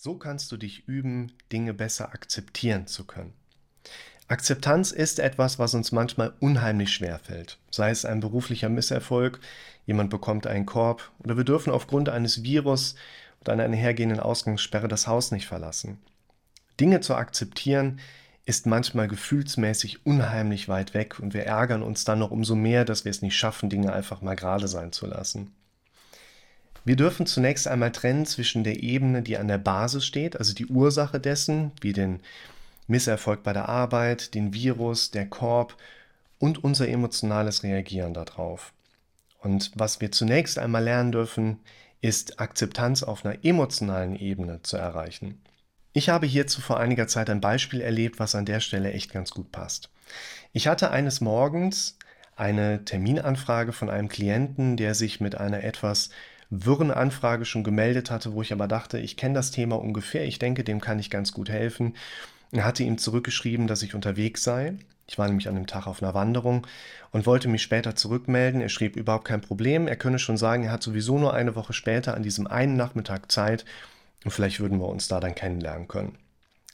So kannst du dich üben, Dinge besser akzeptieren zu können. Akzeptanz ist etwas, was uns manchmal unheimlich schwer fällt. Sei es ein beruflicher Misserfolg, jemand bekommt einen Korb oder wir dürfen aufgrund eines Virus oder einer einhergehenden Ausgangssperre das Haus nicht verlassen. Dinge zu akzeptieren ist manchmal gefühlsmäßig unheimlich weit weg und wir ärgern uns dann noch umso mehr, dass wir es nicht schaffen, Dinge einfach mal gerade sein zu lassen. Wir dürfen zunächst einmal trennen zwischen der Ebene, die an der Basis steht, also die Ursache dessen, wie den Misserfolg bei der Arbeit, den Virus, der Korb und unser emotionales Reagieren darauf. Und was wir zunächst einmal lernen dürfen, ist Akzeptanz auf einer emotionalen Ebene zu erreichen. Ich habe hierzu vor einiger Zeit ein Beispiel erlebt, was an der Stelle echt ganz gut passt. Ich hatte eines Morgens eine Terminanfrage von einem Klienten, der sich mit einer etwas wirren Anfrage schon gemeldet hatte, wo ich aber dachte, ich kenne das Thema ungefähr, ich denke, dem kann ich ganz gut helfen. Er hatte ihm zurückgeschrieben, dass ich unterwegs sei. Ich war nämlich an dem Tag auf einer Wanderung und wollte mich später zurückmelden. Er schrieb überhaupt kein Problem. Er könne schon sagen, er hat sowieso nur eine Woche später an diesem einen Nachmittag Zeit und vielleicht würden wir uns da dann kennenlernen können.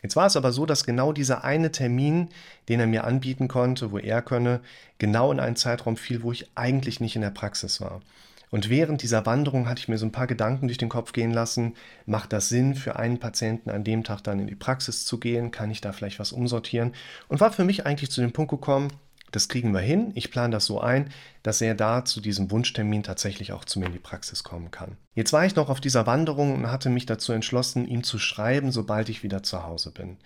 Jetzt war es aber so, dass genau dieser eine Termin, den er mir anbieten konnte, wo er könne, genau in einen Zeitraum fiel, wo ich eigentlich nicht in der Praxis war. Und während dieser Wanderung hatte ich mir so ein paar Gedanken durch den Kopf gehen lassen. Macht das Sinn, für einen Patienten an dem Tag dann in die Praxis zu gehen? Kann ich da vielleicht was umsortieren? Und war für mich eigentlich zu dem Punkt gekommen, das kriegen wir hin. Ich plane das so ein, dass er da zu diesem Wunschtermin tatsächlich auch zu mir in die Praxis kommen kann. Jetzt war ich noch auf dieser Wanderung und hatte mich dazu entschlossen, ihm zu schreiben, sobald ich wieder zu Hause bin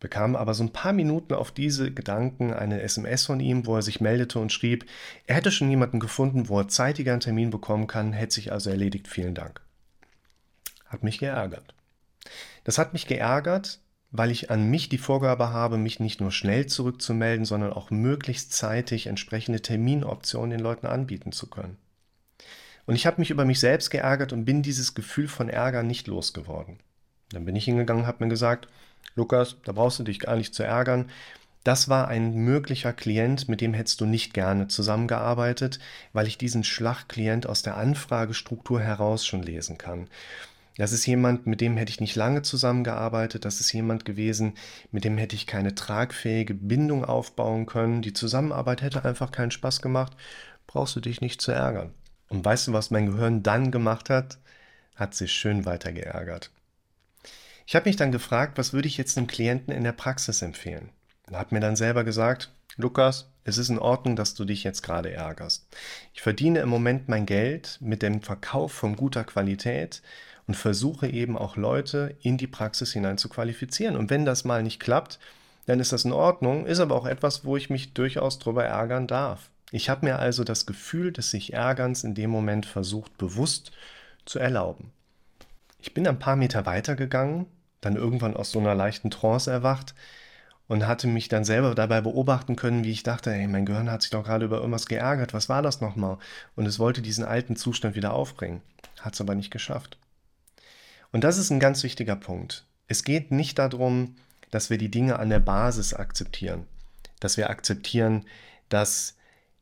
bekam aber so ein paar Minuten auf diese Gedanken eine SMS von ihm, wo er sich meldete und schrieb, er hätte schon jemanden gefunden, wo er zeitiger einen Termin bekommen kann, hätte sich also erledigt, vielen Dank. Hat mich geärgert. Das hat mich geärgert, weil ich an mich die Vorgabe habe, mich nicht nur schnell zurückzumelden, sondern auch möglichst zeitig entsprechende Terminoptionen den Leuten anbieten zu können. Und ich habe mich über mich selbst geärgert und bin dieses Gefühl von Ärger nicht losgeworden. Dann bin ich hingegangen und habe mir gesagt, Lukas, da brauchst du dich gar nicht zu ärgern. Das war ein möglicher Klient, mit dem hättest du nicht gerne zusammengearbeitet, weil ich diesen Schlagklient aus der Anfragestruktur heraus schon lesen kann. Das ist jemand, mit dem hätte ich nicht lange zusammengearbeitet. Das ist jemand gewesen, mit dem hätte ich keine tragfähige Bindung aufbauen können. Die Zusammenarbeit hätte einfach keinen Spaß gemacht. Brauchst du dich nicht zu ärgern. Und weißt du, was mein Gehirn dann gemacht hat? Hat sich schön weiter geärgert. Ich habe mich dann gefragt, was würde ich jetzt einem Klienten in der Praxis empfehlen? Er hat mir dann selber gesagt, Lukas, es ist in Ordnung, dass du dich jetzt gerade ärgerst. Ich verdiene im Moment mein Geld mit dem Verkauf von guter Qualität und versuche eben auch Leute in die Praxis hinein zu qualifizieren. Und wenn das mal nicht klappt, dann ist das in Ordnung, ist aber auch etwas, wo ich mich durchaus drüber ärgern darf. Ich habe mir also das Gefühl des sich Ärgerns in dem Moment versucht bewusst zu erlauben. Ich bin ein paar Meter weiter gegangen dann irgendwann aus so einer leichten Trance erwacht und hatte mich dann selber dabei beobachten können, wie ich dachte, hey, mein Gehirn hat sich doch gerade über irgendwas geärgert, was war das nochmal? Und es wollte diesen alten Zustand wieder aufbringen, hat es aber nicht geschafft. Und das ist ein ganz wichtiger Punkt. Es geht nicht darum, dass wir die Dinge an der Basis akzeptieren, dass wir akzeptieren, dass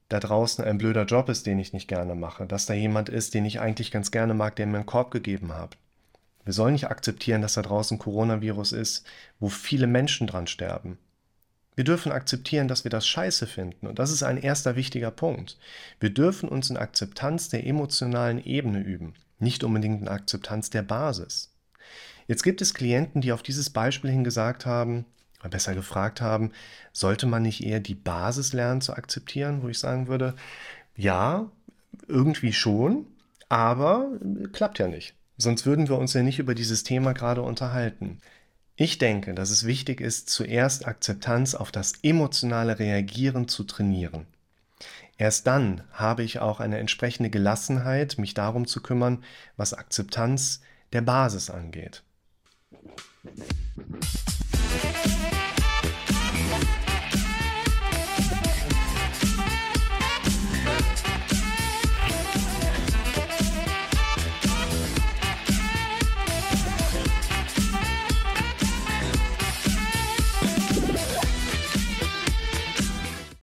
da draußen ein blöder Job ist, den ich nicht gerne mache, dass da jemand ist, den ich eigentlich ganz gerne mag, der mir einen Korb gegeben hat, wir sollen nicht akzeptieren, dass da draußen Coronavirus ist, wo viele Menschen dran sterben. Wir dürfen akzeptieren, dass wir das scheiße finden. Und das ist ein erster wichtiger Punkt. Wir dürfen uns in Akzeptanz der emotionalen Ebene üben, nicht unbedingt in Akzeptanz der Basis. Jetzt gibt es Klienten, die auf dieses Beispiel hin gesagt haben, oder besser gefragt haben, sollte man nicht eher die Basis lernen zu akzeptieren, wo ich sagen würde, ja, irgendwie schon, aber klappt ja nicht. Sonst würden wir uns ja nicht über dieses Thema gerade unterhalten. Ich denke, dass es wichtig ist, zuerst Akzeptanz auf das emotionale Reagieren zu trainieren. Erst dann habe ich auch eine entsprechende Gelassenheit, mich darum zu kümmern, was Akzeptanz der Basis angeht.